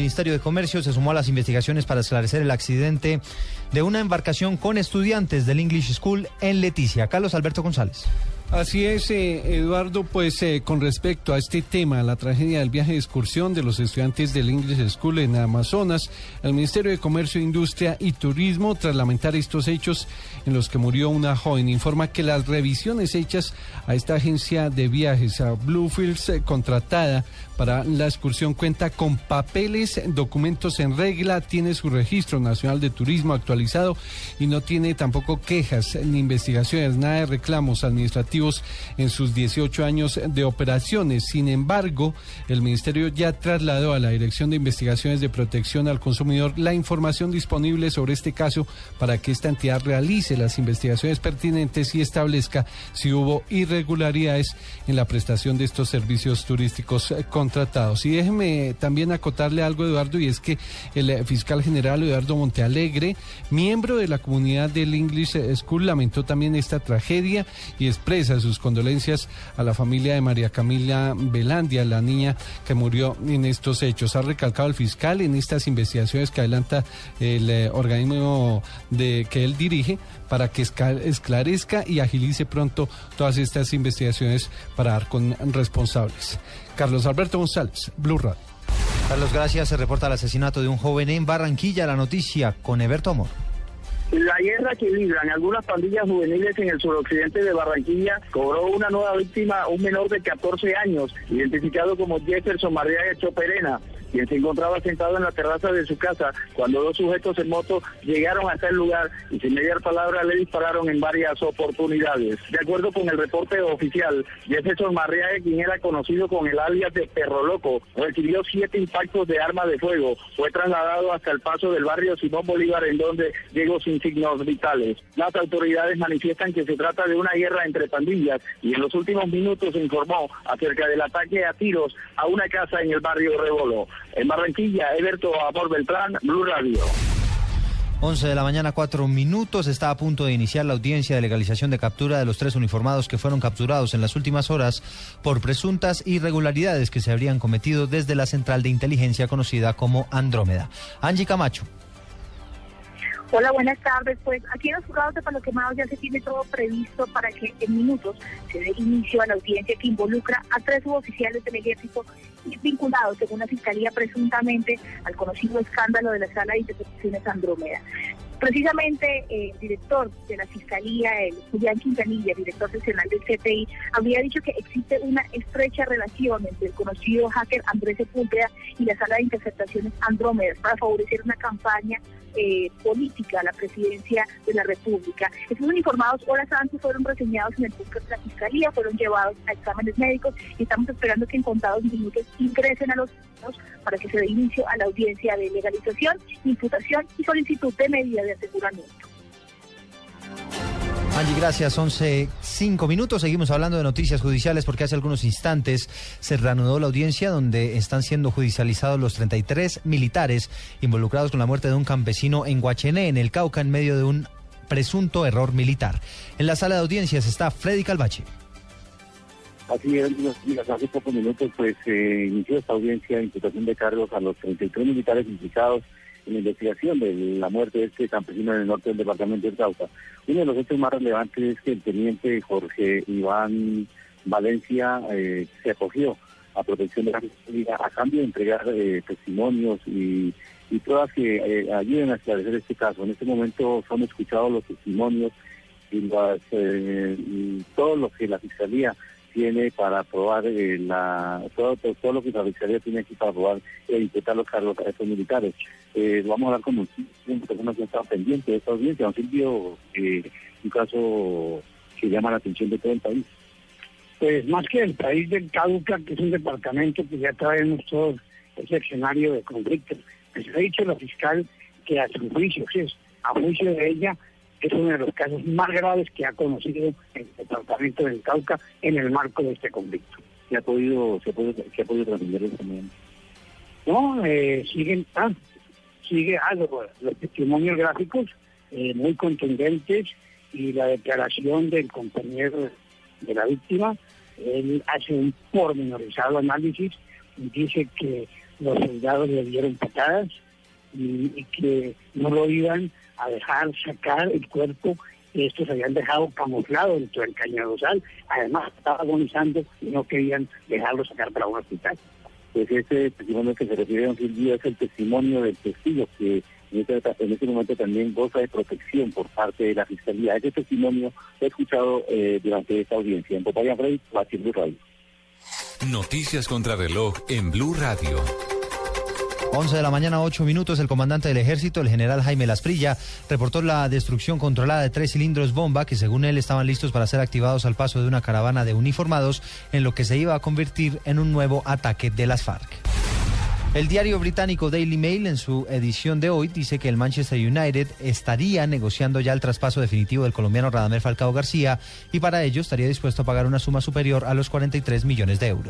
Ministerio de Comercio se sumó a las investigaciones para esclarecer el accidente de una embarcación con estudiantes del English School en Leticia. Carlos Alberto González. Así es, eh, Eduardo, pues eh, con respecto a este tema, la tragedia del viaje de excursión de los estudiantes del English School en Amazonas, el Ministerio de Comercio, Industria y Turismo, tras lamentar estos hechos en los que murió una joven, informa que las revisiones hechas a esta agencia de viajes, a Bluefields, eh, contratada para la excursión, cuenta con papeles, documentos en regla, tiene su registro nacional de turismo actualizado y no tiene tampoco quejas ni investigaciones, nada de reclamos administrativos en sus 18 años de operaciones. Sin embargo, el Ministerio ya trasladó a la Dirección de Investigaciones de Protección al Consumidor la información disponible sobre este caso para que esta entidad realice las investigaciones pertinentes y establezca si hubo irregularidades en la prestación de estos servicios turísticos con tratados. Y déjeme también acotarle algo, Eduardo, y es que el eh, fiscal general Eduardo Montealegre, miembro de la comunidad del English School, lamentó también esta tragedia y expresa sus condolencias a la familia de María Camila Velandia, la niña que murió en estos hechos. Ha recalcado el fiscal en estas investigaciones que adelanta el eh, organismo de que él dirige para que esclarezca y agilice pronto todas estas investigaciones para dar con responsables. Carlos Alberto González, Blue Radio. Carlos, gracias. Se reporta el asesinato de un joven en Barranquilla. La noticia con Eberto Amor. La guerra que libran algunas pandillas juveniles en el suroccidente de Barranquilla cobró una nueva víctima, un menor de 14 años, identificado como Jefferson María Choperena quien se encontraba sentado en la terraza de su casa cuando dos sujetos en moto llegaron hasta el lugar y sin mediar palabra le dispararon en varias oportunidades. De acuerdo con el reporte oficial, Jefferson Marriaga, quien era conocido con el alias de Perro Loco, recibió siete impactos de arma de fuego. Fue trasladado hasta el paso del barrio Simón Bolívar en donde llegó sin signos vitales. Las autoridades manifiestan que se trata de una guerra entre pandillas y en los últimos minutos informó acerca del ataque a tiros a una casa en el barrio Rebolo. En Barranquilla, Eberto Amor Beltrán, Blue Radio. 11 de la mañana, cuatro minutos. Está a punto de iniciar la audiencia de legalización de captura de los tres uniformados que fueron capturados en las últimas horas por presuntas irregularidades que se habrían cometido desde la central de inteligencia conocida como Andrómeda. Angie Camacho. Hola, buenas tardes. Pues aquí en los juzgados de Palo Quemado ya se tiene todo previsto para que en minutos se dé inicio a la audiencia que involucra a tres suboficiales del ejército vinculados, según la fiscalía, presuntamente al conocido escándalo de la sala de intercepciones Andrómeda. Precisamente eh, el director de la Fiscalía, el Julián Quintanilla, director nacional del CTI, habría dicho que existe una estrecha relación entre el conocido hacker Andrés Sepúlveda y la sala de interceptaciones Andrómeda para favorecer una campaña eh, política a la presidencia de la República. Estos uniformados horas antes fueron reseñados en el búnker de la Fiscalía, fueron llevados a exámenes médicos y estamos esperando que en contados minutos ingresen a los para que se dé inicio a la audiencia de legalización, imputación y solicitud de medida de aseguramiento. Angie, gracias. 11, 5 minutos. Seguimos hablando de noticias judiciales porque hace algunos instantes se reanudó la audiencia donde están siendo judicializados los 33 militares involucrados con la muerte de un campesino en Guachené, en el Cauca, en medio de un presunto error militar. En la sala de audiencias está Freddy Calvache. Así es, hace pocos minutos pues se inició esta audiencia de imputación de cargos a los 33 militares implicados en la investigación de la muerte de este campesino en el norte del departamento del Cauca. Uno de los hechos más relevantes es que el teniente Jorge Iván Valencia eh, se acogió a protección de la fiscalía a cambio de entregar eh, testimonios y, y pruebas que eh, ayuden a esclarecer este caso. En este momento son escuchados los testimonios y las, todo lo que la fiscalía tiene para probar eh, la, todo, todo, lo que la fiscalía tiene aquí para probar e imputar los cargos a estos militares. Eh, vamos a hablar con muchísimas personas que pendientes de esta audiencia. Un Silvio, eh, un caso que llama la atención de todo el país. Pues más que el país del Cauca, que es un departamento que ya traemos todos ese escenario de conflicto. Pues ha dicho la fiscal que a su juicio, es, a juicio de ella, es uno de los casos más graves que ha conocido el departamento del Cauca en el marco de este conflicto. ¿Se ha podido, se ha podido, se ha podido trascender eso también? No, eh, siguen, ah, sigue algo, los testimonios gráficos eh, muy contundentes y la declaración del compañero de la víctima, él hace un pormenorizado análisis y dice que los soldados le dieron patadas y, y que no lo iban a dejar sacar el cuerpo estos habían dejado camuflado dentro del cañadosal, además estaba agonizando y no querían dejarlo sacar para un hospital. Pues ese testimonio que se refiere a un Silvio es el testimonio del testigo que en este, en este momento también goza de protección por parte de la Fiscalía. Ese testimonio lo he escuchado eh, durante esta audiencia en Popayán Frey, Blue Radio. Noticias contra reloj en Blue Radio. 11 de la mañana, 8 minutos, el comandante del ejército, el general Jaime Lasprilla, reportó la destrucción controlada de tres cilindros bomba que según él estaban listos para ser activados al paso de una caravana de uniformados en lo que se iba a convertir en un nuevo ataque de las FARC. El diario británico Daily Mail en su edición de hoy dice que el Manchester United estaría negociando ya el traspaso definitivo del colombiano Radamel Falcao García y para ello estaría dispuesto a pagar una suma superior a los 43 millones de euros.